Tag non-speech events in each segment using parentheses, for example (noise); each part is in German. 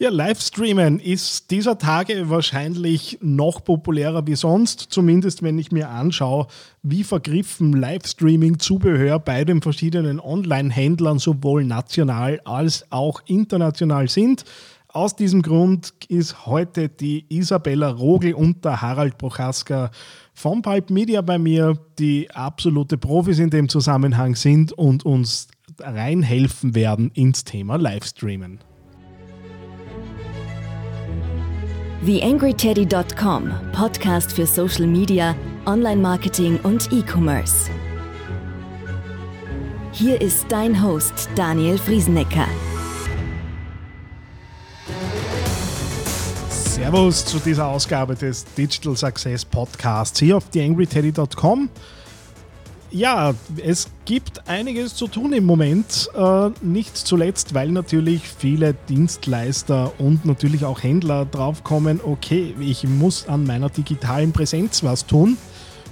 Ja, Livestreamen ist dieser Tage wahrscheinlich noch populärer wie sonst, zumindest wenn ich mir anschaue, wie vergriffen Livestreaming-Zubehör bei den verschiedenen Online-Händlern sowohl national als auch international sind. Aus diesem Grund ist heute die Isabella Rogel und der Harald Prochaska von Pulp Media bei mir, die absolute Profis in dem Zusammenhang sind und uns reinhelfen werden ins Thema Livestreamen. TheAngryTeddy.com, Podcast für Social Media, Online-Marketing und E-Commerce. Hier ist dein Host Daniel Friesenecker. Servus zu dieser Ausgabe des Digital Success Podcasts hier auf TheAngryTeddy.com. Ja, es gibt einiges zu tun im Moment. Äh, nicht zuletzt, weil natürlich viele Dienstleister und natürlich auch Händler draufkommen, okay, ich muss an meiner digitalen Präsenz was tun.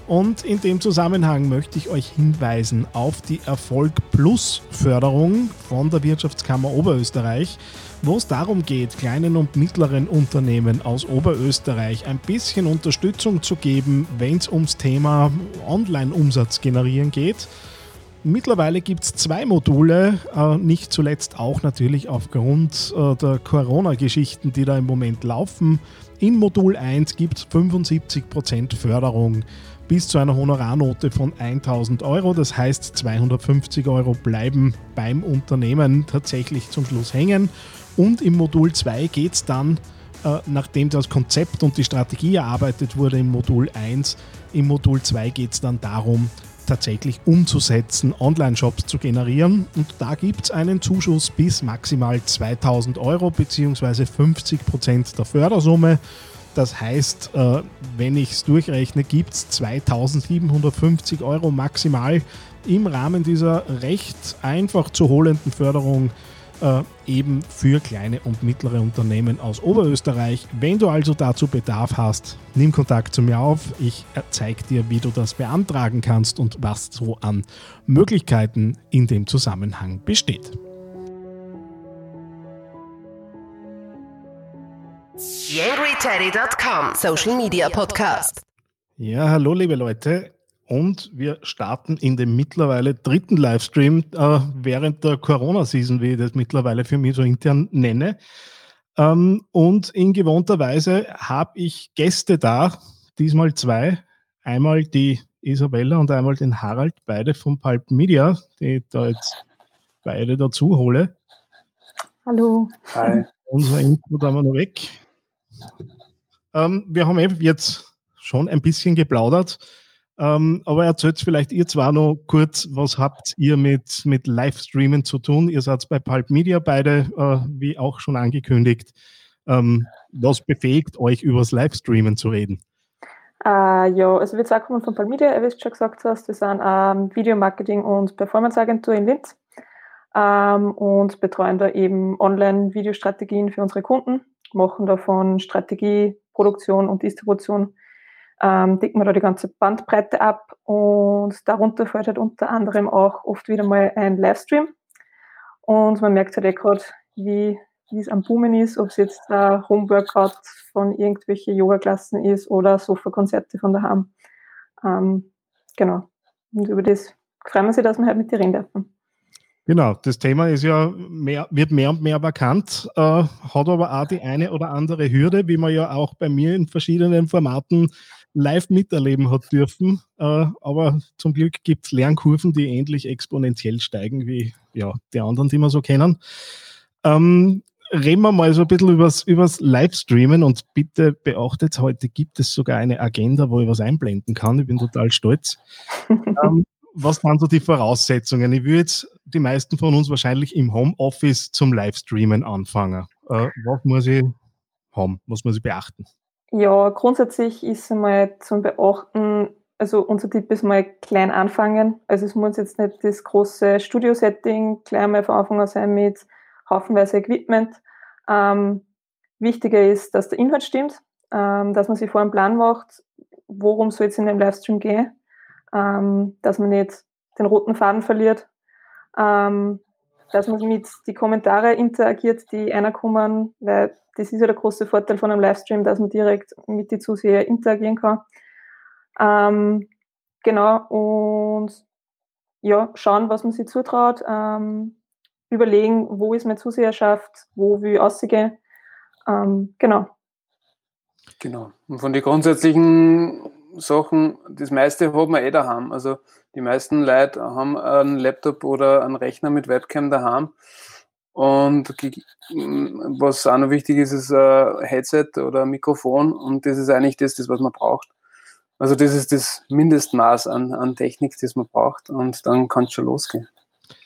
Und in dem Zusammenhang möchte ich euch hinweisen auf die Erfolg Plus Förderung von der Wirtschaftskammer Oberösterreich wo es darum geht, kleinen und mittleren Unternehmen aus Oberösterreich ein bisschen Unterstützung zu geben, wenn es ums Thema Online-Umsatz generieren geht. Mittlerweile gibt es zwei Module, äh, nicht zuletzt auch natürlich aufgrund äh, der Corona-Geschichten, die da im Moment laufen. In Modul 1 gibt es 75% Förderung bis zu einer Honorarnote von 1000 Euro. Das heißt, 250 Euro bleiben beim Unternehmen tatsächlich zum Schluss hängen. Und im Modul 2 geht es dann, äh, nachdem das Konzept und die Strategie erarbeitet wurde im Modul 1, im Modul 2 geht es dann darum, tatsächlich umzusetzen, Online-Shops zu generieren. Und da gibt es einen Zuschuss bis maximal 2000 Euro bzw. 50% der Fördersumme. Das heißt, äh, wenn ich es durchrechne, gibt es 2750 Euro maximal im Rahmen dieser recht einfach zu holenden Förderung äh, eben für kleine und mittlere Unternehmen aus Oberösterreich. Wenn du also dazu Bedarf hast, nimm Kontakt zu mir auf. Ich zeige dir, wie du das beantragen kannst und was so an Möglichkeiten in dem Zusammenhang besteht. YangryTeddy.com Social Media Podcast. Ja, hallo liebe Leute. Und wir starten in dem mittlerweile dritten Livestream äh, während der Corona-Season, wie ich das mittlerweile für mich so intern nenne. Ähm, und in gewohnter Weise habe ich Gäste da, diesmal zwei. Einmal die Isabella und einmal den Harald, beide von Pulp Media, die ich da jetzt beide dazu hole. Hallo. Hi. Unser Intro da mal noch weg. Ähm, wir haben eben jetzt schon ein bisschen geplaudert. Ähm, aber erzählt vielleicht ihr zwar noch kurz, was habt ihr mit, mit Livestreamen zu tun? Ihr seid bei Pulp Media beide, äh, wie auch schon angekündigt. Ähm, was befähigt euch, über das Livestreamen zu reden? Uh, ja, also wir zwei kommen von Pulp Media, wie du schon gesagt hast. Wir sind ähm, Videomarketing- und Performance-Agentur in Linz ähm, und betreuen da eben Online-Videostrategien für unsere Kunden, machen davon Strategie, Produktion und Distribution ähm, decken wir da die ganze Bandbreite ab und darunter fällt halt unter anderem auch oft wieder mal ein Livestream. Und man merkt halt eh gerade, wie, es am Boomen ist, ob es jetzt ein Homeworkout von irgendwelchen Yoga-Klassen ist oder Sofa-Konzerte von daheim. Ähm, genau. Und über das freuen wir sich, dass wir halt mit dir reden dürfen. Genau, das Thema ist ja mehr, wird mehr und mehr bekannt, äh, hat aber auch die eine oder andere Hürde, wie man ja auch bei mir in verschiedenen Formaten live miterleben hat dürfen. Äh, aber zum Glück gibt es Lernkurven, die ähnlich exponentiell steigen wie ja, die anderen, die wir so kennen. Ähm, reden wir mal so ein bisschen übers, übers Livestreamen und bitte beachtet, heute gibt es sogar eine Agenda, wo ich was einblenden kann. Ich bin total stolz. (laughs) ähm, was waren so die Voraussetzungen? Ich würde jetzt die meisten von uns wahrscheinlich im Homeoffice zum Livestreamen anfangen. Äh, was muss ich haben? Was muss ich beachten? Ja, grundsätzlich ist einmal zum Beachten, also unser Tipp ist mal klein anfangen. Also es muss jetzt nicht das große Studio-Setting gleich mal von Anfang an sein mit haufenweise Equipment. Ähm, wichtiger ist, dass der Inhalt stimmt, ähm, dass man sich vor einen Plan macht, worum soll es in dem Livestream gehen, ähm, dass man nicht den roten Faden verliert. Ähm, dass man mit die Kommentare interagiert, die einer kommen, weil das ist ja der große Vorteil von einem Livestream, dass man direkt mit den Zuseher interagieren kann. Ähm, genau, und ja, schauen, was man sich zutraut, ähm, überlegen, wo ist meine Zuseherschaft, wo will ich aussehen. Ähm, genau. Genau. Und von den grundsätzlichen Sachen, das meiste hat man eh daheim. Also die meisten Leute haben einen Laptop oder einen Rechner mit Webcam daheim. Und was auch noch wichtig ist, ist ein Headset oder ein Mikrofon. Und das ist eigentlich das, das was man braucht. Also das ist das Mindestmaß an, an Technik, das man braucht. Und dann kann es schon losgehen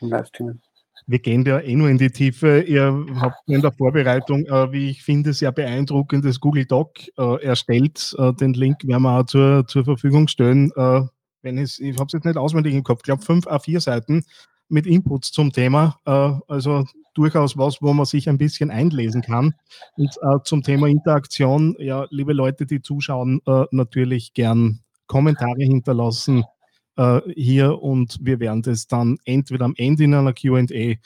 im Livestreamen wir gehen ja eh nur in die Tiefe. Ihr habt in der Vorbereitung, äh, wie ich finde, sehr beeindruckendes Google Doc äh, erstellt. Äh, den Link werden wir auch zur, zur Verfügung stellen. Äh, wenn es, ich habe es jetzt nicht auswendig im Kopf, ich glaube fünf A4 Seiten mit Inputs zum Thema. Äh, also durchaus was, wo man sich ein bisschen einlesen kann. Und äh, zum Thema Interaktion, ja, liebe Leute, die zuschauen, natürlich gern Kommentare hinterlassen äh, hier und wir werden das dann entweder am Ende in einer QA äh,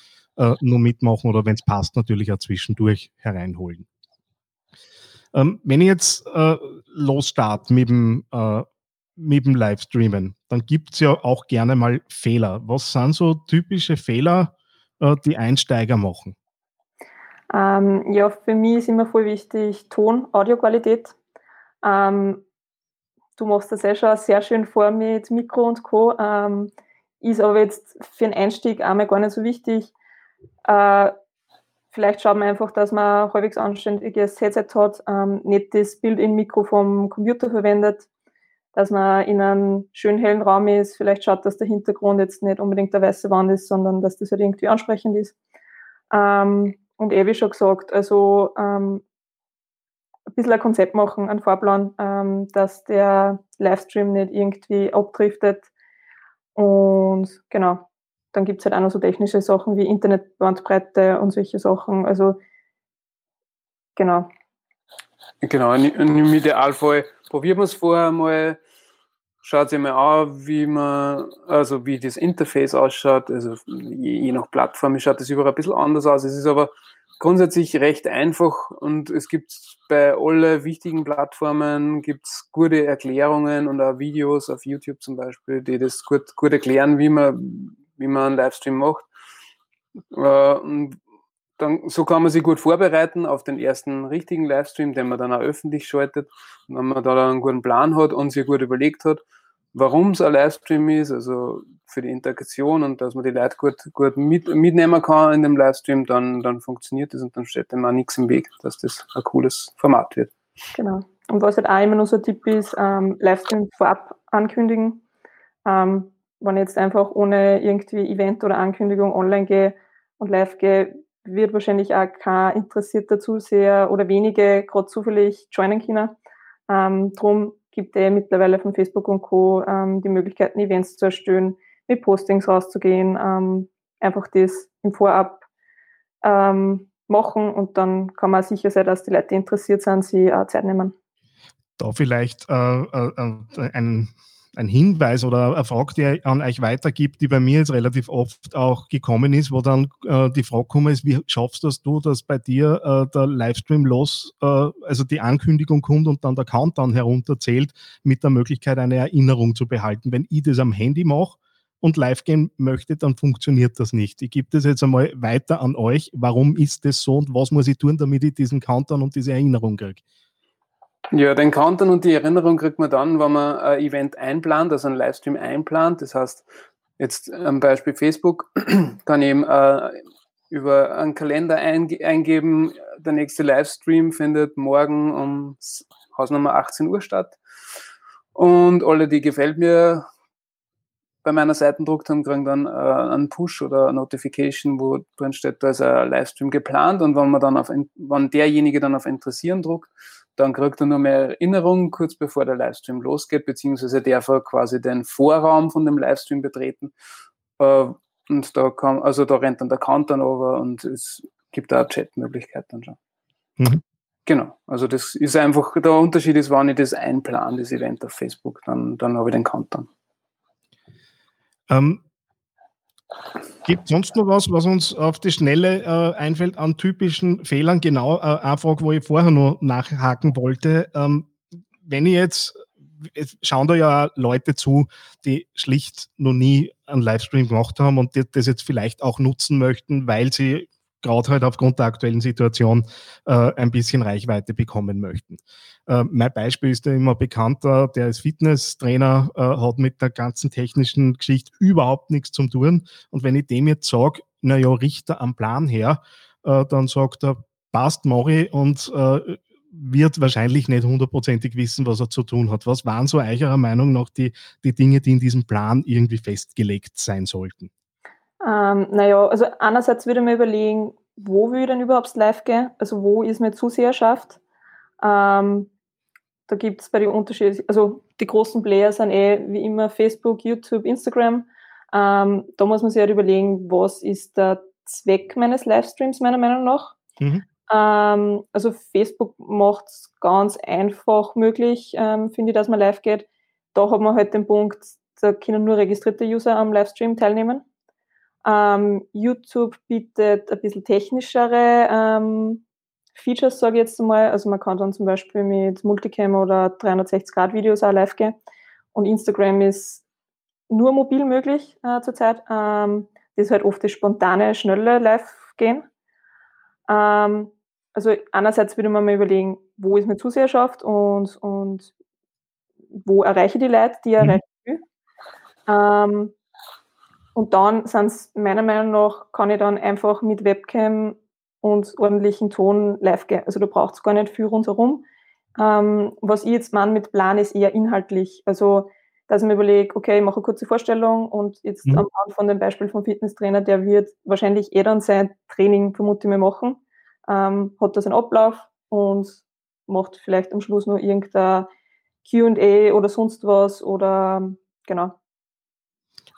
nur mitmachen oder wenn es passt, natürlich auch zwischendurch hereinholen. Ähm, wenn ich jetzt äh, losstarte mit dem, äh, mit dem Livestreamen, dann gibt es ja auch gerne mal Fehler. Was sind so typische Fehler, äh, die Einsteiger machen? Ähm, ja, für mich ist immer voll wichtig Ton, Audioqualität. Ähm, du machst das eh schon sehr schön vor mit Mikro und Co. Ähm, ist aber jetzt für den Einstieg einmal gar nicht so wichtig. Äh, vielleicht schaut man einfach, dass man halbwegs anständiges Headset hat, ähm, nicht das Bild in Mikro vom Computer verwendet, dass man in einem schönen hellen Raum ist, vielleicht schaut, dass der Hintergrund jetzt nicht unbedingt der weiße Wand ist, sondern dass das halt irgendwie ansprechend ist. Ähm, und eh wie schon gesagt, also ähm, bisschen ein Konzept machen, einen Fahrplan, ähm, dass der Livestream nicht irgendwie abdriftet. Und genau, dann gibt es halt auch noch so technische Sachen wie Internetbandbreite und solche Sachen. Also genau. Genau, im Idealfall probiert man es vorher mal, schaut sich mal an, wie man, also wie das Interface ausschaut. Also je, je nach Plattform schaut das überall ein bisschen anders aus. Es ist aber grundsätzlich recht einfach und es gibt bei allen wichtigen Plattformen gibt's gute Erklärungen und auch Videos auf YouTube zum Beispiel, die das gut, gut erklären, wie man, wie man einen Livestream macht. Äh, und dann, so kann man sich gut vorbereiten auf den ersten richtigen Livestream, den man dann auch öffentlich schaltet. Wenn man da einen guten Plan hat und sich gut überlegt hat, warum es ein Livestream ist, also für die Integration und dass man die Leute gut, gut mit, mitnehmen kann in dem Livestream, dann, dann funktioniert das und dann steht dem auch nichts im Weg, dass das ein cooles Format wird. Genau. Und was halt auch immer noch so ein Tipp ist, ähm, Livestream vorab ankündigen. Ähm, wenn ich jetzt einfach ohne irgendwie Event oder Ankündigung online gehe und live gehe, wird wahrscheinlich auch kein interessierter Zuseher oder wenige gerade zufällig joinen können. Ähm, drum gibt es mittlerweile von Facebook und Co. Ähm, die Möglichkeiten, Events zu erstellen, mit Postings rauszugehen, ähm, einfach das im Vorab ähm, machen und dann kann man sicher sein, dass die Leute, interessiert sind, sie äh, Zeit nehmen. Da vielleicht äh, äh, äh ein ein Hinweis oder eine Frage, die an euch weitergibt, die bei mir jetzt relativ oft auch gekommen ist, wo dann äh, die Frage kommt ist, wie schaffst das du, dass bei dir äh, der Livestream los, äh, also die Ankündigung kommt und dann der Countdown herunterzählt, mit der Möglichkeit, eine Erinnerung zu behalten. Wenn ich das am Handy mache und live gehen möchte, dann funktioniert das nicht. Ich gebe das jetzt einmal weiter an euch. Warum ist das so und was muss ich tun, damit ich diesen Countdown und diese Erinnerung kriege? Ja, den Countdown und die Erinnerung kriegt man dann, wenn man ein Event einplant, also einen Livestream einplant. Das heißt, jetzt am Beispiel Facebook (clears throat) kann ich eben äh, über einen Kalender einge eingeben, der nächste Livestream findet morgen um Hausnummer 18 Uhr statt. Und alle, die gefällt mir bei meiner Seite druckt haben, kriegen dann äh, einen Push oder eine Notification, wo drin steht, da ist ein Livestream geplant und wenn man dann auf, wenn derjenige dann auf Interessieren druckt, dann kriegt er nur mehr Erinnerung kurz bevor der Livestream losgeht, beziehungsweise darf er quasi den Vorraum von dem Livestream betreten. Äh, und da kann, also da rennt dann der Countdown over und es gibt da Chatmöglichkeit dann schon. Mhm. Genau, also das ist einfach, der Unterschied ist, wenn ich das einplan, das Event auf Facebook, dann, dann habe ich den Countdown. Ähm, Gibt sonst noch was, was uns auf die Schnelle äh, einfällt an typischen Fehlern? Genau, äh, eine Frage, wo ich vorher noch nachhaken wollte. Ähm, wenn ich jetzt, es schauen da ja Leute zu, die schlicht noch nie einen Livestream gemacht haben und das jetzt vielleicht auch nutzen möchten, weil sie gerade halt aufgrund der aktuellen Situation äh, ein bisschen Reichweite bekommen möchten. Äh, mein Beispiel ist ja immer bekannter, der ist Fitnesstrainer, äh, hat mit der ganzen technischen Geschichte überhaupt nichts zu tun. Und wenn ich dem jetzt sage, naja, Richter am Plan her, äh, dann sagt er, passt, Mori und äh, wird wahrscheinlich nicht hundertprozentig wissen, was er zu tun hat. Was waren so eurer Meinung nach die, die Dinge, die in diesem Plan irgendwie festgelegt sein sollten? Ähm, naja, also einerseits würde man überlegen, wo will ich denn überhaupt live gehen? Also wo ist meine Zuseherschaft? Ähm, da gibt es bei den Unterschieden, also die großen Player sind eh wie immer Facebook, YouTube, Instagram. Ähm, da muss man sich halt überlegen, was ist der Zweck meines Livestreams meiner Meinung nach. Mhm. Ähm, also Facebook macht es ganz einfach möglich, ähm, finde ich, dass man live geht. Da hat man halt den Punkt, da können nur registrierte User am Livestream teilnehmen. Ähm, YouTube bietet ein bisschen technischere ähm, Features, sage ich jetzt mal. Also man kann dann zum Beispiel mit Multicam oder 360-Grad-Videos auch live gehen. Und Instagram ist nur mobil möglich äh, zurzeit. Ähm, das ist halt oft das spontane, schnelle Live-Gehen. Ähm, also einerseits würde man mal überlegen, wo ist meine Zuseherschaft und, und wo erreiche ich die Leute, die erreiche ich will. Ähm, und dann sind es meiner Meinung nach, kann ich dann einfach mit Webcam und ordentlichen Ton live gehen. Also da braucht es gar nicht viel rundherum. Ähm, was ich jetzt meine mit Plan ist eher inhaltlich. Also, dass ich mir überlege, okay, ich mache eine kurze Vorstellung und jetzt mhm. am von dem Beispiel vom Fitnesstrainer, der wird wahrscheinlich eh dann sein Training, vermute ich mir, machen. Ähm, hat das einen Ablauf und macht vielleicht am Schluss noch irgendein QA oder sonst was oder genau.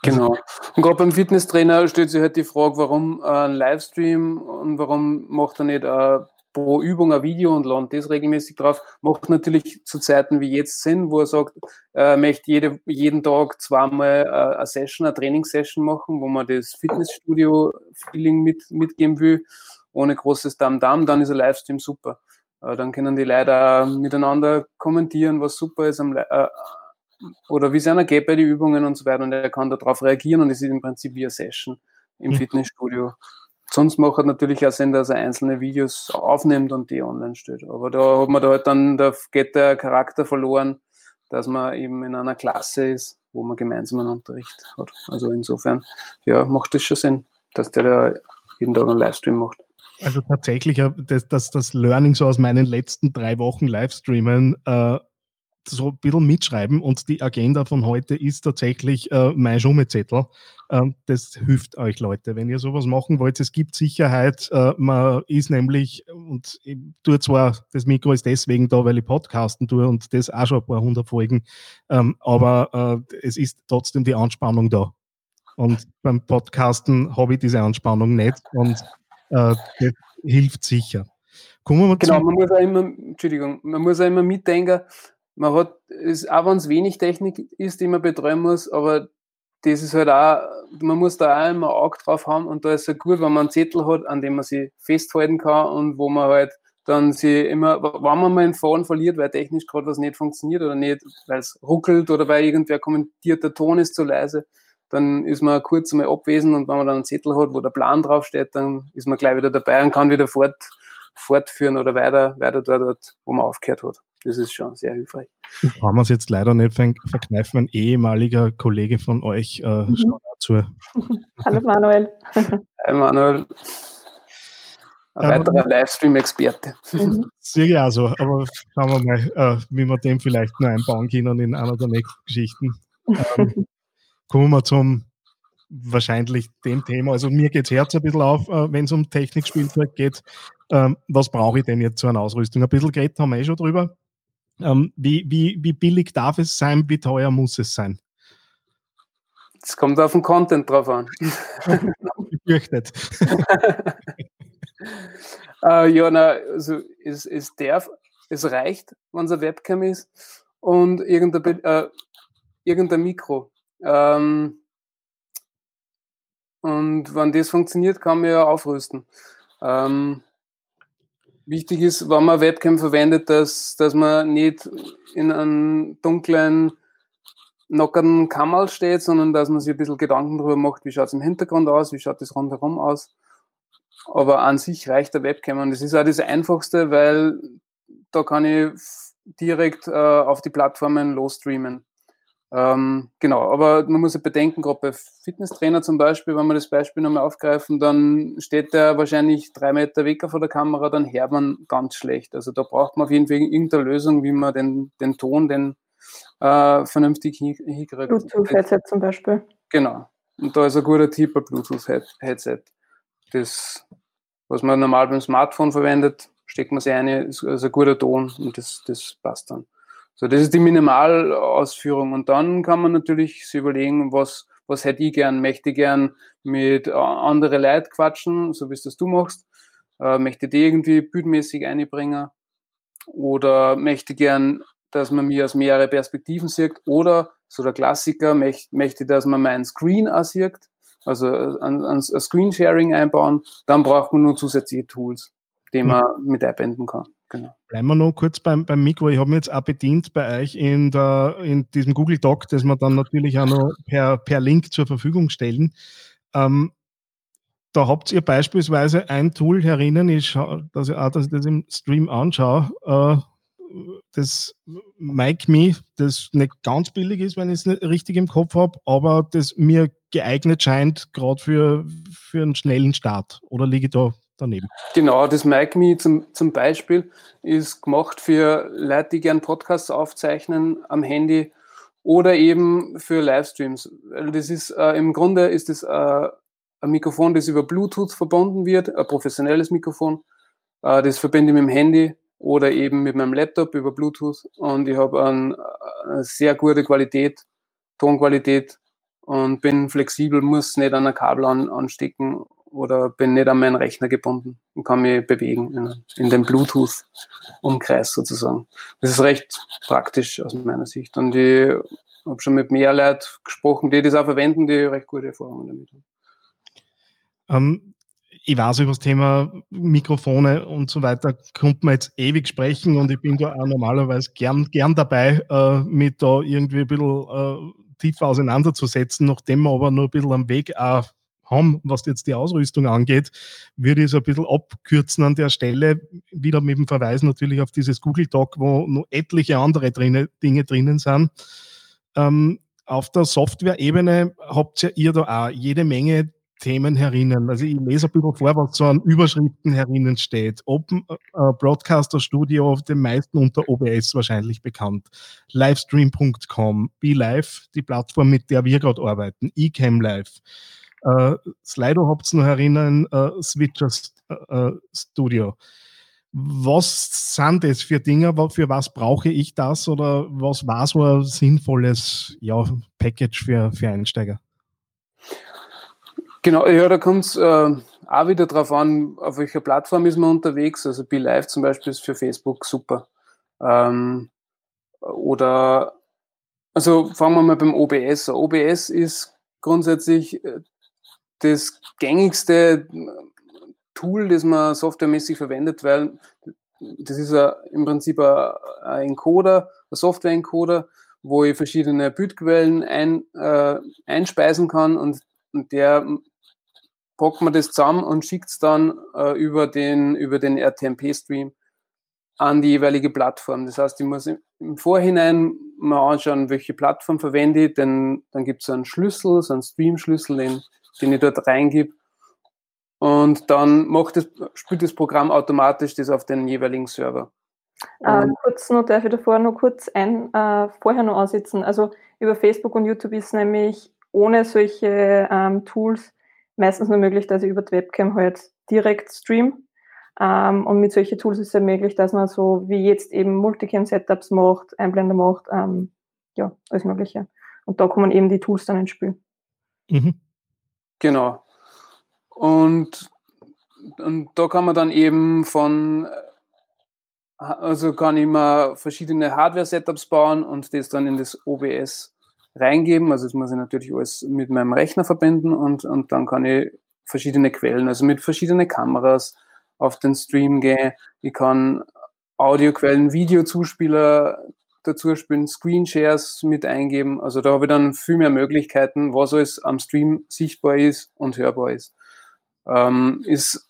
Genau. (laughs) Und gerade beim Fitnesstrainer stellt sich halt die Frage, warum äh, ein Livestream und warum macht er nicht äh, pro Übung ein Video und ladet das regelmäßig drauf. Macht natürlich zu Zeiten wie jetzt Sinn, wo er sagt, er äh, möchte jede, jeden Tag zweimal eine Session, eine Trainingssession machen, wo man das Fitnessstudio-Feeling mit, mitgeben will, ohne großes Damm-Damm, dann ist ein Livestream super. Dann können die Leute miteinander kommentieren, was super ist am, äh, oder wie es einer geht bei den Übungen und so weiter und er kann darauf reagieren und es ist im Prinzip wie eine Session im mhm. Fitnessstudio. Sonst macht er natürlich auch Sinn, dass er einzelne Videos aufnimmt und die online stellt. Aber da hat man da halt dann, da geht der Charakter verloren, dass man eben in einer Klasse ist, wo man gemeinsam einen Unterricht hat. Also insofern, ja, macht das schon Sinn, dass der da jeden Tag einen Livestream macht. Also tatsächlich, das, das, das Learning so aus meinen letzten drei Wochen Livestreamen, äh, so ein bisschen mitschreiben und die Agenda von heute ist tatsächlich äh, mein Schummezettel. Ähm, das hilft euch, Leute, wenn ihr sowas machen wollt. Es gibt Sicherheit. Äh, man ist nämlich, und ich tue zwar, das Mikro ist deswegen da, weil ich Podcasten tue und das auch schon ein paar hundert Folgen, ähm, aber äh, es ist trotzdem die Anspannung da. Und beim Podcasten habe ich diese Anspannung nicht und äh, das hilft sicher. Kommen wir genau, man muss auch immer, Entschuldigung, man muss auch immer mitdenken, man hat, ist, auch wenn es wenig Technik ist, die man betreuen muss, aber das ist halt auch, man muss da auch immer ein Auge drauf haben und da ist es gut, wenn man einen Zettel hat, an dem man sich festhalten kann und wo man halt dann sie immer, wenn man mal einen Faden verliert, weil technisch gerade was nicht funktioniert oder nicht, weil es ruckelt oder weil irgendwer kommentiert, der Ton ist zu leise, dann ist man kurz mal abwesend und wenn man dann einen Zettel hat, wo der Plan draufsteht, dann ist man gleich wieder dabei und kann wieder fort, fortführen oder weiter, weiter dort, wo man aufgehört hat. Das ist schon sehr hilfreich. Haben wir es jetzt leider nicht verkneifen. Ein ehemaliger Kollege von euch äh, mhm. dazu. (laughs) Hallo Manuel. (laughs) Hi Manuel. Ein ähm, weiterer Livestream-Experte. Mhm. (laughs) Ich auch so, aber schauen wir mal, äh, wie wir dem vielleicht noch einbauen können in einer der nächsten Geschichten. Ähm, kommen wir zum wahrscheinlich dem Thema. Also mir geht das Herz ein bisschen auf, äh, wenn es um Technikspielzeug geht. Ähm, was brauche ich denn jetzt zu einer Ausrüstung? Ein bisschen geredet haben wir eh schon drüber. Ähm, wie, wie, wie billig darf es sein? Wie teuer muss es sein? Es kommt auf den Content drauf an. (laughs) Gefürchtet. (laughs) äh, ja, na, also es, es darf, es reicht, wenn es eine Webcam ist und irgendein, äh, irgendein Mikro. Ähm, Und wenn das funktioniert, kann man ja aufrüsten. Ähm, wichtig ist, wenn man Webcam verwendet, dass, dass man nicht in einem dunklen, nackerten Kammer steht, sondern dass man sich ein bisschen Gedanken darüber macht, wie schaut es im Hintergrund aus, wie schaut das rundherum aus. Aber an sich reicht der Webcam und das ist auch das Einfachste, weil da kann ich direkt äh, auf die Plattformen losstreamen. Ähm, genau, aber man muss ja bedenken, gerade bei Fitnesstrainer zum Beispiel, wenn wir das Beispiel nochmal aufgreifen, dann steht der wahrscheinlich drei Meter weg vor der Kamera, dann hört man ganz schlecht. Also da braucht man auf jeden Fall irgendeine Lösung, wie man den, den Ton den, äh, vernünftig hinkriegt. Bluetooth-Headset zum Beispiel. Genau. Und da ist ein guter Tipp ein Bluetooth-Headset. Das, was man normal beim Smartphone verwendet, steckt man sich ein, ist, ist ein guter Ton und das, das passt dann. So, das ist die Minimalausführung. Und dann kann man natürlich sich überlegen, was, was hätte ich gern? Möchte ich gern mit äh, anderen Leuten quatschen, so wie es das du machst? Äh, möchte die irgendwie bildmäßig einbringen? Oder möchte ich gern, dass man mir aus mehreren Perspektiven sieht? Oder, so der Klassiker, möchte, möchte dass man meinen Screen auch sieht? Also äh, ein, ein, ein Screen-Sharing einbauen. Dann braucht man nur zusätzliche Tools, die hm. man mit einbinden kann. Genau. Bleiben wir noch kurz beim, beim Mikro. Ich habe mich jetzt auch bedient bei euch in, der, in diesem Google Doc, das wir dann natürlich auch noch per, per Link zur Verfügung stellen. Ähm, da habt ihr beispielsweise ein Tool herinnen, ich schaue, dass ich auch dass ich das im Stream anschaue, äh, das MicMe, das nicht ganz billig ist, wenn ich es richtig im Kopf habe, aber das mir geeignet scheint, gerade für, für einen schnellen Start. Oder liege ich da daneben. Genau, das MicMe zum, zum Beispiel ist gemacht für Leute, die gern Podcasts aufzeichnen am Handy oder eben für Livestreams. Das ist äh, im Grunde ist es äh, ein Mikrofon, das über Bluetooth verbunden wird, ein professionelles Mikrofon. Äh, das verbinde ich mit dem Handy oder eben mit meinem Laptop über Bluetooth und ich habe ein, eine sehr gute Qualität, Tonqualität und bin flexibel, muss nicht an ein Kabel an, anstecken oder bin nicht an meinen Rechner gebunden und kann mich bewegen in, in den Bluetooth-Umkreis sozusagen. Das ist recht praktisch aus meiner Sicht. Und ich habe schon mit mehr Leuten gesprochen, die das auch verwenden, die recht gute Erfahrungen damit haben. Ähm, ich weiß über das Thema Mikrofone und so weiter, kommt man jetzt ewig sprechen und ich bin da auch normalerweise gern, gern dabei, äh, mit da irgendwie ein bisschen äh, tiefer auseinanderzusetzen, nachdem wir aber nur ein bisschen am Weg auch haben, was jetzt die Ausrüstung angeht, würde ich es ein bisschen abkürzen an der Stelle, wieder mit dem Verweis natürlich auf dieses Google Doc, wo noch etliche andere drinne, Dinge drinnen sind. Ähm, auf der Software-Ebene habt ja ihr da auch jede Menge Themen herinnen. Also ich lese ein bisschen vor, was so an Überschriften herinnen steht. Open äh, Broadcaster Studio, den meisten unter OBS wahrscheinlich bekannt. Livestream.com, BeLive, die Plattform, mit der wir gerade arbeiten. eCam Live. Äh, Slido habt ihr noch erinnern, äh, Switcher äh, Studio. Was sind das für Dinge? Für was brauche ich das? Oder was war so ein sinnvolles ja, Package für, für Einsteiger? Genau, ja, da kommt es äh, auch wieder darauf an, auf welcher Plattform ist man unterwegs. Also BeLive zum Beispiel ist für Facebook super. Ähm, oder, also fangen wir mal beim OBS. OBS ist grundsätzlich äh, das gängigste Tool, das man softwaremäßig verwendet, weil das ist im Prinzip ein, Encoder, ein Software-Encoder, wo ich verschiedene Bildquellen ein, äh, einspeisen kann und, und der packt man das zusammen und schickt es dann äh, über den, über den RTMP-Stream an die jeweilige Plattform. Das heißt, ich muss im Vorhinein mal anschauen, welche Plattform verwende ich, denn dann gibt es einen Schlüssel, so einen Stream-Schlüssel, den den ich dort reingebe. Und dann macht das, spielt das Programm automatisch das auf den jeweiligen Server. Äh, kurz noch, darf ich davor noch kurz ein, äh, vorher noch ansetzen. Also über Facebook und YouTube ist nämlich ohne solche ähm, Tools meistens nur möglich, dass ich über die Webcam halt direkt stream. Ähm, und mit solchen Tools ist es ja möglich, dass man so wie jetzt eben Multicam-Setups macht, Einblender macht, ähm, ja, alles Mögliche. Und da kommen eben die Tools dann ins Spiel. Mhm. Genau. Und, und da kann man dann eben von, also kann ich mal verschiedene Hardware-Setups bauen und das dann in das OBS reingeben. Also das muss ich natürlich alles mit meinem Rechner verbinden und, und dann kann ich verschiedene Quellen, also mit verschiedenen Kameras auf den Stream gehen. Ich kann Audioquellen, Videozuspieler dazu spielen, Screenshares mit eingeben. Also da habe ich dann viel mehr Möglichkeiten, was alles am Stream sichtbar ist und hörbar ist. Ähm, ist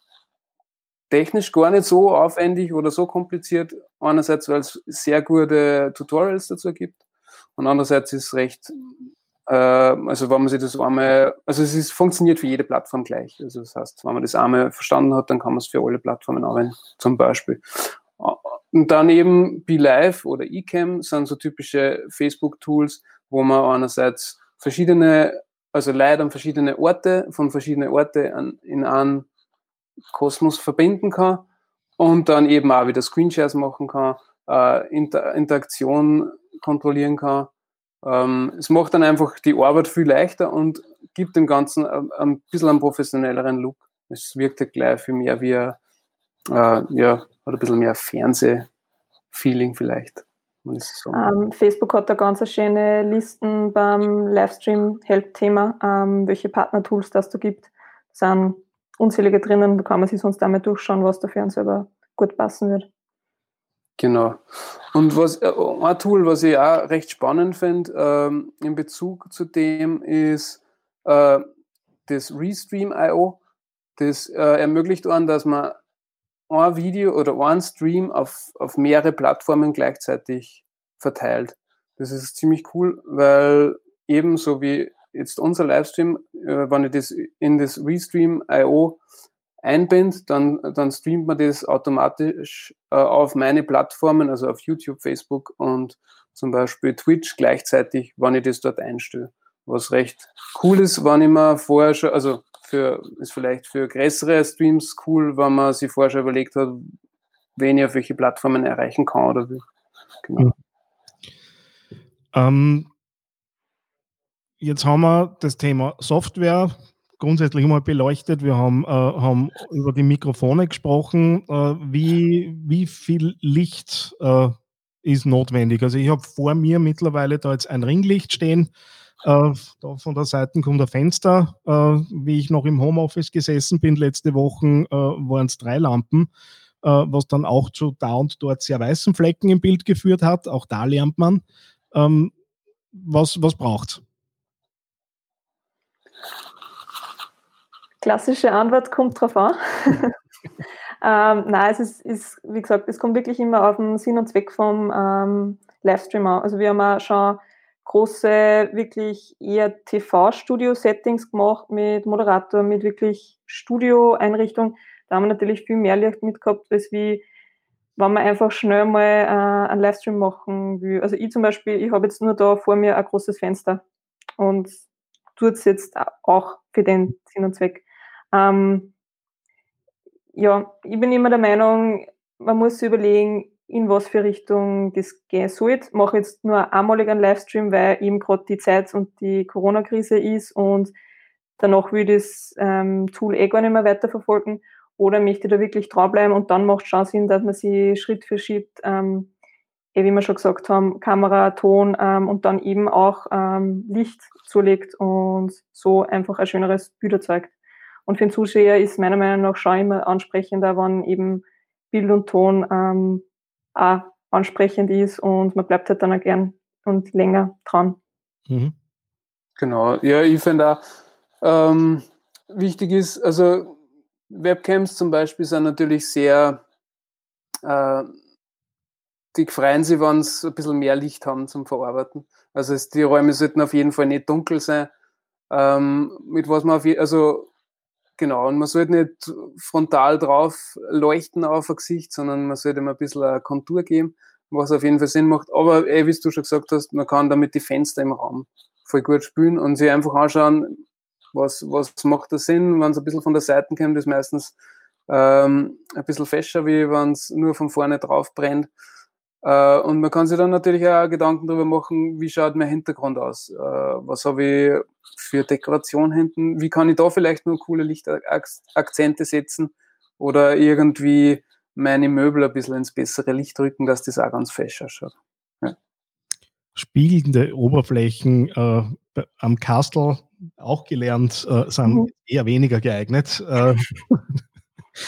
technisch gar nicht so aufwendig oder so kompliziert. Einerseits, weil es sehr gute Tutorials dazu gibt und andererseits ist es recht, äh, also wenn man sich das einmal, also es ist, funktioniert für jede Plattform gleich. Also das heißt, wenn man das einmal verstanden hat, dann kann man es für alle Plattformen anwenden, zum Beispiel. Und dann eben BeLive oder eCam sind so typische Facebook-Tools, wo man einerseits verschiedene, also Leute an verschiedene Orte, von verschiedenen Orten in einen Kosmos verbinden kann und dann eben auch wieder Screenshares machen kann, äh, Inter Interaktion kontrollieren kann. Ähm, es macht dann einfach die Arbeit viel leichter und gibt dem Ganzen ein, ein bisschen einen professionelleren Look. Es wirkt halt gleich viel mehr wie ein, äh, ja, hat ein bisschen mehr Fernseh-Feeling vielleicht. Ähm, Facebook hat da ganz schöne Listen beim Livestream-Help-Thema, ähm, welche Partner-Tools das da gibt. Da sind unzählige drinnen, da kann man sich sonst einmal durchschauen, was da für uns selber gut passen wird. Genau. Und was äh, ein Tool, was ich auch recht spannend finde ähm, in Bezug zu dem, ist äh, das Restream.io. Das äh, ermöglicht einen, dass man ein Video oder ein Stream auf, auf mehrere Plattformen gleichzeitig verteilt. Das ist ziemlich cool, weil ebenso wie jetzt unser Livestream, äh, wenn ich das in das Restream.io einbinde, dann, dann streamt man das automatisch äh, auf meine Plattformen, also auf YouTube, Facebook und zum Beispiel Twitch gleichzeitig, wenn ich das dort einstelle. Was recht cool ist, wenn ich mir vorher schon, also für, ist vielleicht für größere Streams cool, wenn man sich vorher schon überlegt hat, wen ich auf welche Plattformen erreichen kann oder will. Genau. Mhm. Ähm, jetzt haben wir das Thema Software grundsätzlich mal beleuchtet. Wir haben, äh, haben über die Mikrofone gesprochen. Äh, wie, wie viel Licht äh, ist notwendig? Also ich habe vor mir mittlerweile da jetzt ein Ringlicht stehen. Äh, da von der Seite kommt ein Fenster. Äh, wie ich noch im Homeoffice gesessen bin letzte Woche, äh, waren es drei Lampen, was dann auch zu da und dort sehr weißen Flecken im Bild geführt hat. Auch da lernt man. Ähm, was was braucht Klassische Antwort kommt drauf an. (laughs) ähm, nein, es ist, ist, wie gesagt, es kommt wirklich immer auf den Sinn und Zweck vom ähm, Livestream an. Also wir haben auch schon große, wirklich eher TV-Studio-Settings gemacht mit Moderator, mit wirklich Studio-Einrichtung. Da haben wir natürlich viel mehr Licht mitgehabt, als wie wenn man einfach schnell mal äh, einen Livestream machen will. Also ich zum Beispiel, ich habe jetzt nur da vor mir ein großes Fenster und tut es jetzt auch für den Sinn und Zweck. Ähm, ja, ich bin immer der Meinung, man muss überlegen, in was für Richtung das gehen soll. Ich mache jetzt nur einmalig einen Livestream, weil eben gerade die Zeit und die Corona-Krise ist und danach will ich das ähm, Tool eh gar nicht mehr weiterverfolgen. Oder möchte ich da wirklich dranbleiben und dann macht es schon Sinn, dass man sie Schritt für Schritt, ähm, eh, wie wir schon gesagt haben, Kamera, Ton ähm, und dann eben auch ähm, Licht zulegt und so einfach ein schöneres Bild erzeugt. Und für den Zuschauer ist meiner Meinung nach schon immer ansprechender, wenn eben Bild und Ton ähm, auch ansprechend ist und man bleibt halt dann auch gern und länger dran. Mhm. Genau, ja, ich finde auch, ähm, wichtig ist, also Webcams zum Beispiel sind natürlich sehr, äh, die freuen sich, wenn sie ein bisschen mehr Licht haben zum Verarbeiten. Also es, die Räume sollten auf jeden Fall nicht dunkel sein. Ähm, mit was man auf je, also Genau, und man sollte nicht frontal drauf leuchten auf ein Gesicht, sondern man sollte ihm ein bisschen eine Kontur geben, was auf jeden Fall Sinn macht. Aber ey, wie du schon gesagt hast, man kann damit die Fenster im Raum voll gut spülen und sich einfach anschauen, was, was macht da Sinn, wenn es ein bisschen von der Seite kommt, ist meistens ähm, ein bisschen fescher, wie wenn es nur von vorne drauf brennt. Äh, und man kann sich dann natürlich auch Gedanken darüber machen, wie schaut mein Hintergrund aus? Äh, was habe ich für Dekoration hinten? Wie kann ich da vielleicht nur coole Lichtakzente setzen? Oder irgendwie meine Möbel ein bisschen ins bessere Licht rücken, dass das auch ganz fesch ausschaut. Ja. spiegelnde Oberflächen äh, am Castle auch gelernt, äh, sind mhm. eher weniger geeignet. Äh, (laughs)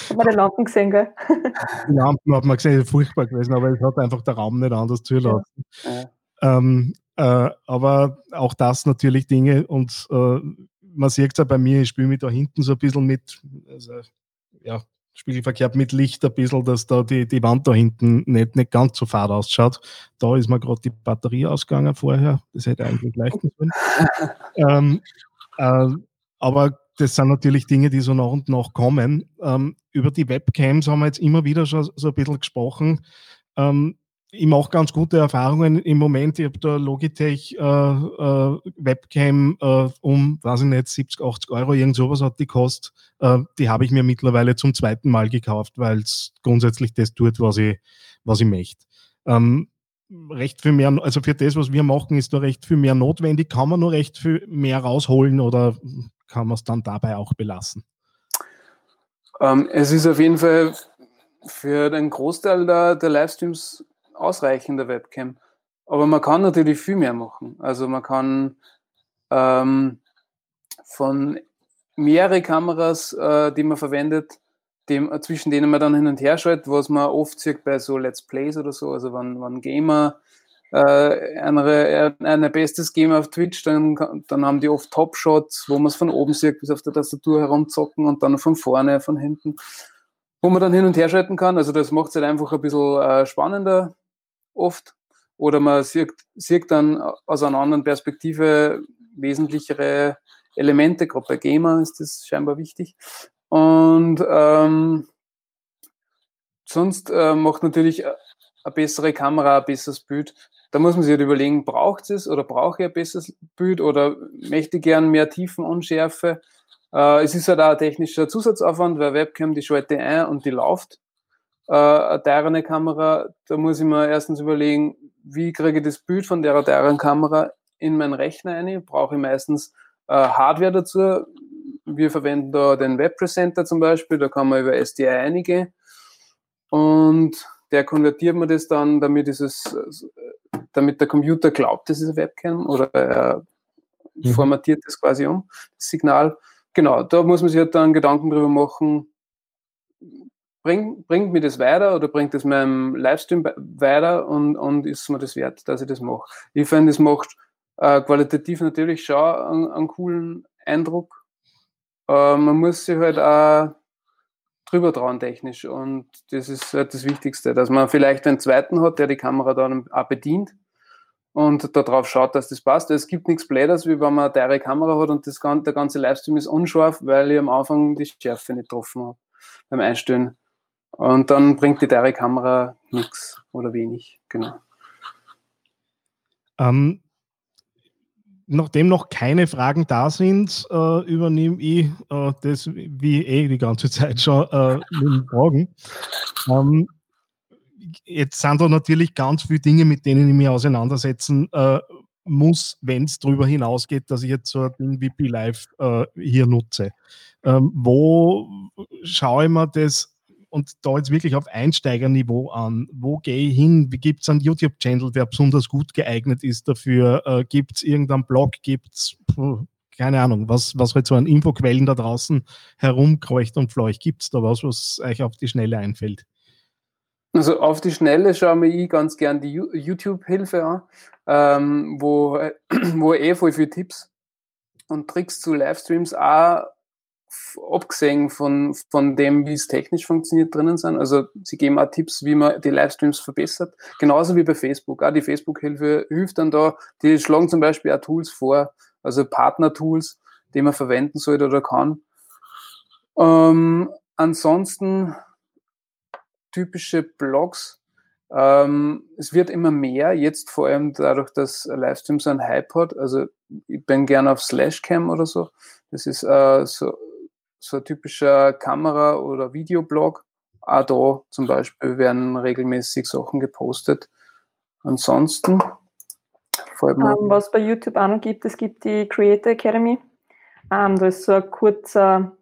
hat man die Lampen gesehen, gell? (laughs) Die Lampen hat man gesehen, ist furchtbar gewesen, aber es hat einfach der Raum nicht anders zulassen. Ja. Ähm, äh, aber auch das natürlich Dinge und äh, man sieht es ja bei mir, ich spiele mich da hinten so ein bisschen mit, also, ja, spiegelverkehrt mit Licht ein bisschen, dass da die, die Wand da hinten nicht, nicht ganz so fad ausschaut. Da ist mir gerade die Batterie ausgegangen vorher. Das hätte eigentlich leichten sollen. (laughs) ähm, äh, aber das sind natürlich Dinge, die so nach und nach kommen. Ähm, über die Webcams haben wir jetzt immer wieder schon so ein bisschen gesprochen. Ähm, ich mache ganz gute Erfahrungen im Moment. Ich habe da Logitech äh, äh, Webcam äh, um, weiß ich nicht, 70, 80 Euro, irgend sowas hat die kostet. Äh, die habe ich mir mittlerweile zum zweiten Mal gekauft, weil es grundsätzlich das tut, was ich, was ich möchte. Ähm, recht viel mehr, also für das, was wir machen, ist da recht viel mehr notwendig. Kann man nur recht viel mehr rausholen oder kann man es dann dabei auch belassen? Ähm, es ist auf jeden Fall für den Großteil der, der Livestreams ausreichende Webcam. Aber man kann natürlich viel mehr machen. Also man kann ähm, von mehrere Kameras, äh, die man verwendet, dem, zwischen denen man dann hin und her schaltet, was man oft sieht bei so Let's Plays oder so, also wenn, wenn Gamer eine, eine bestes Game auf Twitch, dann, dann haben die oft Top-Shots, wo man es von oben sieht, bis auf der Tastatur herumzocken und dann von vorne, von hinten, wo man dann hin und her schalten kann. Also das macht es halt einfach ein bisschen äh, spannender oft. Oder man sieht, sieht dann aus einer anderen Perspektive wesentlichere Elemente, gerade bei Gamer ist das scheinbar wichtig. Und ähm, sonst äh, macht natürlich eine bessere Kamera ein besseres Bild. Da muss man sich halt überlegen, braucht es oder brauche ich ein besseres Bild oder möchte ich gern mehr Tiefenunschärfe. Äh, es ist halt auch ein technischer Zusatzaufwand, weil Webcam, die schalte ein und die läuft äh, eine teurere Kamera, da muss ich mir erstens überlegen, wie kriege ich das Bild von der teuren Kamera in meinen Rechner ein. Brauche ich meistens äh, Hardware dazu. Wir verwenden da den Webpresenter zum Beispiel, da kann man über SDI eingehen und der konvertiert mir das dann, damit, es, damit der Computer glaubt, das ist eine Webcam oder er mhm. formatiert das quasi um, das Signal. Genau, da muss man sich halt dann Gedanken drüber machen, bring, bringt mir das weiter oder bringt es meinem Livestream weiter und, und ist mir das wert, dass ich das mache. Ich finde, es macht äh, qualitativ natürlich schon einen, einen coolen Eindruck. Äh, man muss sich halt auch drüber trauen technisch und das ist halt das Wichtigste, dass man vielleicht einen zweiten hat, der die Kamera dann auch bedient und darauf schaut, dass das passt. Es gibt nichts Bläders, wie wenn man eine teure Kamera hat und das, der ganze Livestream ist unscharf, weil ich am Anfang die Schärfe nicht getroffen habe beim Einstellen. Und dann bringt die teure Kamera nichts oder wenig, genau. Ähm, nachdem noch keine Fragen da sind, äh, übernehme ich äh, das wie eh die ganze Zeit schon äh, mit Fragen. Ähm, jetzt sind da natürlich ganz viele Dinge, mit denen ich mich auseinandersetzen äh, muss, wenn es darüber hinausgeht, dass ich jetzt so ein Ding wie äh, hier nutze. Ähm, wo schaue ich mir das und da jetzt wirklich auf Einsteigerniveau an. Wo gehe ich hin? Wie gibt es einen YouTube-Channel, der besonders gut geeignet ist dafür? Äh, gibt es irgendeinen Blog? Gibt es, keine Ahnung, was, was halt so an Infoquellen da draußen herumkreucht und fleucht? Gibt es da was, was euch auf die Schnelle einfällt? Also auf die Schnelle schaue ich eh ganz gern die YouTube-Hilfe an, ähm, wo, (clears throat) wo eh voll viele Tipps und Tricks zu Livestreams auch abgesehen von, von dem, wie es technisch funktioniert, drinnen sind. Also sie geben auch Tipps, wie man die Livestreams verbessert. Genauso wie bei Facebook. Auch die Facebook-Hilfe hilft dann da. Die schlagen zum Beispiel auch Tools vor, also Partner-Tools, die man verwenden sollte oder kann. Ähm, ansonsten typische Blogs. Ähm, es wird immer mehr, jetzt vor allem dadurch, dass Livestream so einen Hype hat. Also ich bin gerne auf Slashcam oder so. Das ist äh, so so ein typischer Kamera- oder Videoblog. Auch da zum Beispiel werden regelmäßig Sachen gepostet. Ansonsten, um, ähm, was bei YouTube auch noch gibt, es gibt die Creator Academy. Um, ähm, da ist so ein kurzer,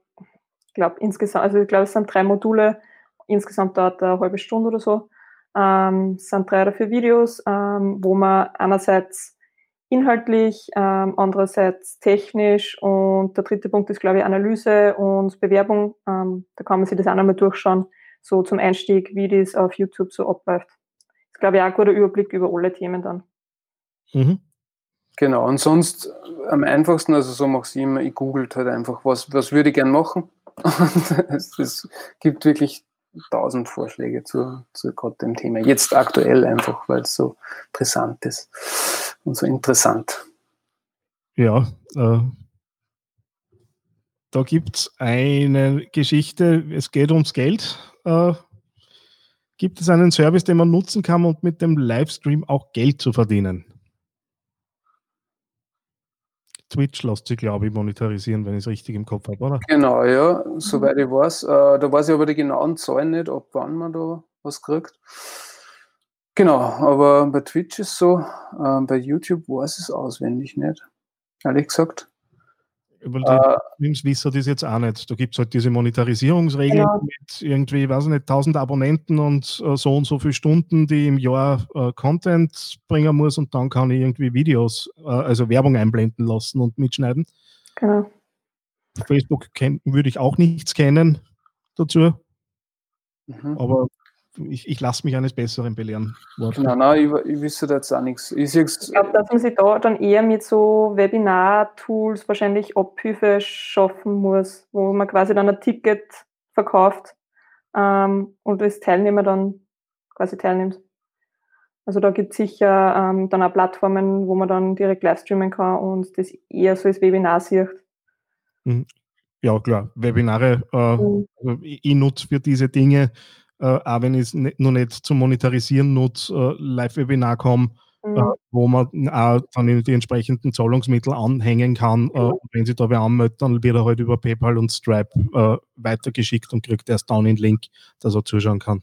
ich glaube insgesamt, also ich glaube es sind drei Module, insgesamt dauert eine halbe Stunde oder so. Um, Ähm, es sind drei oder vier Videos, wo man einerseits inhaltlich, ähm, andererseits technisch und der dritte Punkt ist, glaube ich, Analyse und Bewerbung. Ähm, da kann man sich das auch nochmal durchschauen, so zum Einstieg, wie das auf YouTube so abläuft. Das ist, glaube ich, auch ein guter Überblick über alle Themen dann. Mhm. Genau, und sonst am einfachsten, also so mache ich es immer, ich googelt halt einfach, was, was würde ich gern machen. (laughs) Und es, es gibt wirklich tausend Vorschläge zu, zu gerade dem Thema. Jetzt aktuell einfach, weil es so brisant ist und so interessant. Ja, äh, da gibt es eine Geschichte, es geht ums Geld. Äh, gibt es einen Service, den man nutzen kann und mit dem Livestream auch Geld zu verdienen? Twitch lässt sich, glaube ich, monetarisieren, wenn ich es richtig im Kopf habe, oder? Genau, ja, soweit ich weiß. Äh, da weiß ich aber die genauen Zahlen nicht, ab wann man da was kriegt. Genau, aber bei Twitch ist so, äh, bei YouTube weiß es auswendig nicht, ehrlich gesagt. Weil die äh, wissen das jetzt auch nicht. Da gibt es halt diese Monetarisierungsregeln ja. mit irgendwie, weiß ich nicht, 1000 Abonnenten und äh, so und so viele Stunden, die im Jahr äh, Content bringen muss und dann kann ich irgendwie Videos, äh, also Werbung einblenden lassen und mitschneiden. Genau. Facebook würde ich auch nichts kennen dazu. Mhm. Aber ich, ich lasse mich eines Besseren belehren. Nein, nein, ich, ich wüsste da jetzt auch nichts. Ich, ich glaube, dass man sich da dann eher mit so Webinar-Tools wahrscheinlich Abhilfe schaffen muss, wo man quasi dann ein Ticket verkauft ähm, und als Teilnehmer dann quasi teilnimmt. Also da gibt es sicher ähm, dann auch Plattformen, wo man dann direkt live streamen kann und das eher so als Webinar sieht. Mhm. Ja, klar. Webinare, äh, mhm. also ich, ich nutze für diese Dinge äh, auch wenn ich es noch nicht zum Monetarisieren nutze, äh, Live-Webinar komme, äh, mhm. äh, wo man auch dann die entsprechenden Zahlungsmittel anhängen kann. Äh, mhm. wenn sich da wer anmeldet, dann wird er halt über PayPal und Stripe äh, weitergeschickt und kriegt erst dann den Link, dass er zuschauen kann.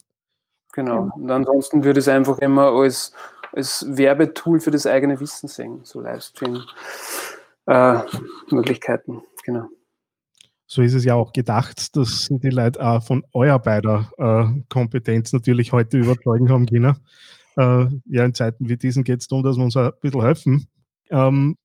Genau. Und ansonsten würde ich es einfach immer als, als Werbetool für das eigene Wissen sehen, so Livestream-Möglichkeiten. genau so ist es ja auch gedacht, dass die Leute auch von eurer beider äh, Kompetenz natürlich heute überzeugen haben können. Äh, ja, in Zeiten wie diesen geht es darum, dass wir uns ein bisschen helfen. Ähm,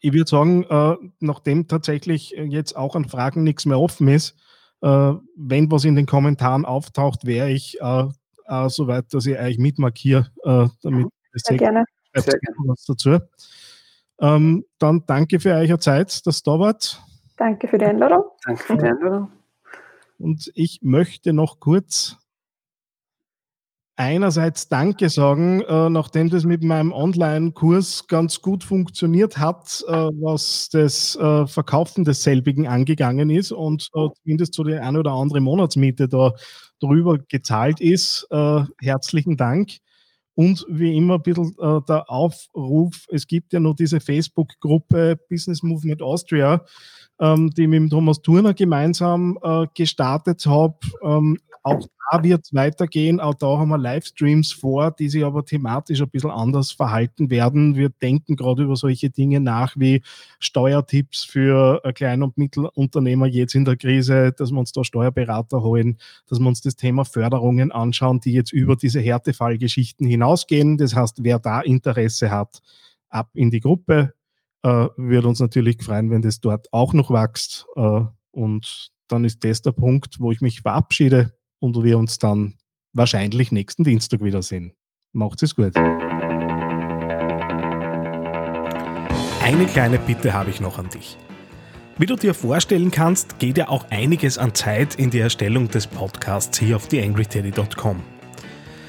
ich würde sagen, äh, nachdem tatsächlich jetzt auch an Fragen nichts mehr offen ist, äh, wenn was in den Kommentaren auftaucht, wäre ich äh, äh, so weit, dass ich euch mitmarkiere, äh, damit Sehr gerne. Sehr gerne. was dazu. Ähm, dann danke für eure Zeit, dass ihr da wart. Danke für die Einladung. Danke für die Einladung. Und ich möchte noch kurz einerseits Danke sagen, äh, nachdem das mit meinem Online-Kurs ganz gut funktioniert hat, äh, was das äh, Verkaufen desselbigen angegangen ist und äh, zumindest so die eine oder andere Monatsmiete da drüber gezahlt ist. Äh, herzlichen Dank. Und wie immer ein bisschen äh, der Aufruf, es gibt ja noch diese Facebook-Gruppe Business Movement Austria, ähm, die ich mit dem Thomas Turner gemeinsam äh, gestartet habe. Ähm, auch da wird es weitergehen. Auch da haben wir Livestreams vor, die sich aber thematisch ein bisschen anders verhalten werden. Wir denken gerade über solche Dinge nach wie Steuertipps für äh, Klein- und Mittelunternehmer jetzt in der Krise, dass wir uns da Steuerberater holen, dass wir uns das Thema Förderungen anschauen, die jetzt über diese Härtefallgeschichten hinausgehen. Das heißt, wer da Interesse hat, ab in die Gruppe äh, würde uns natürlich freuen, wenn das dort auch noch wächst. Äh, und dann ist das der Punkt, wo ich mich verabschiede und wir uns dann wahrscheinlich nächsten Dienstag wiedersehen. Macht es gut. Eine kleine Bitte habe ich noch an dich. Wie du dir vorstellen kannst, geht ja auch einiges an Zeit in die Erstellung des Podcasts hier auf theangryteddy.com.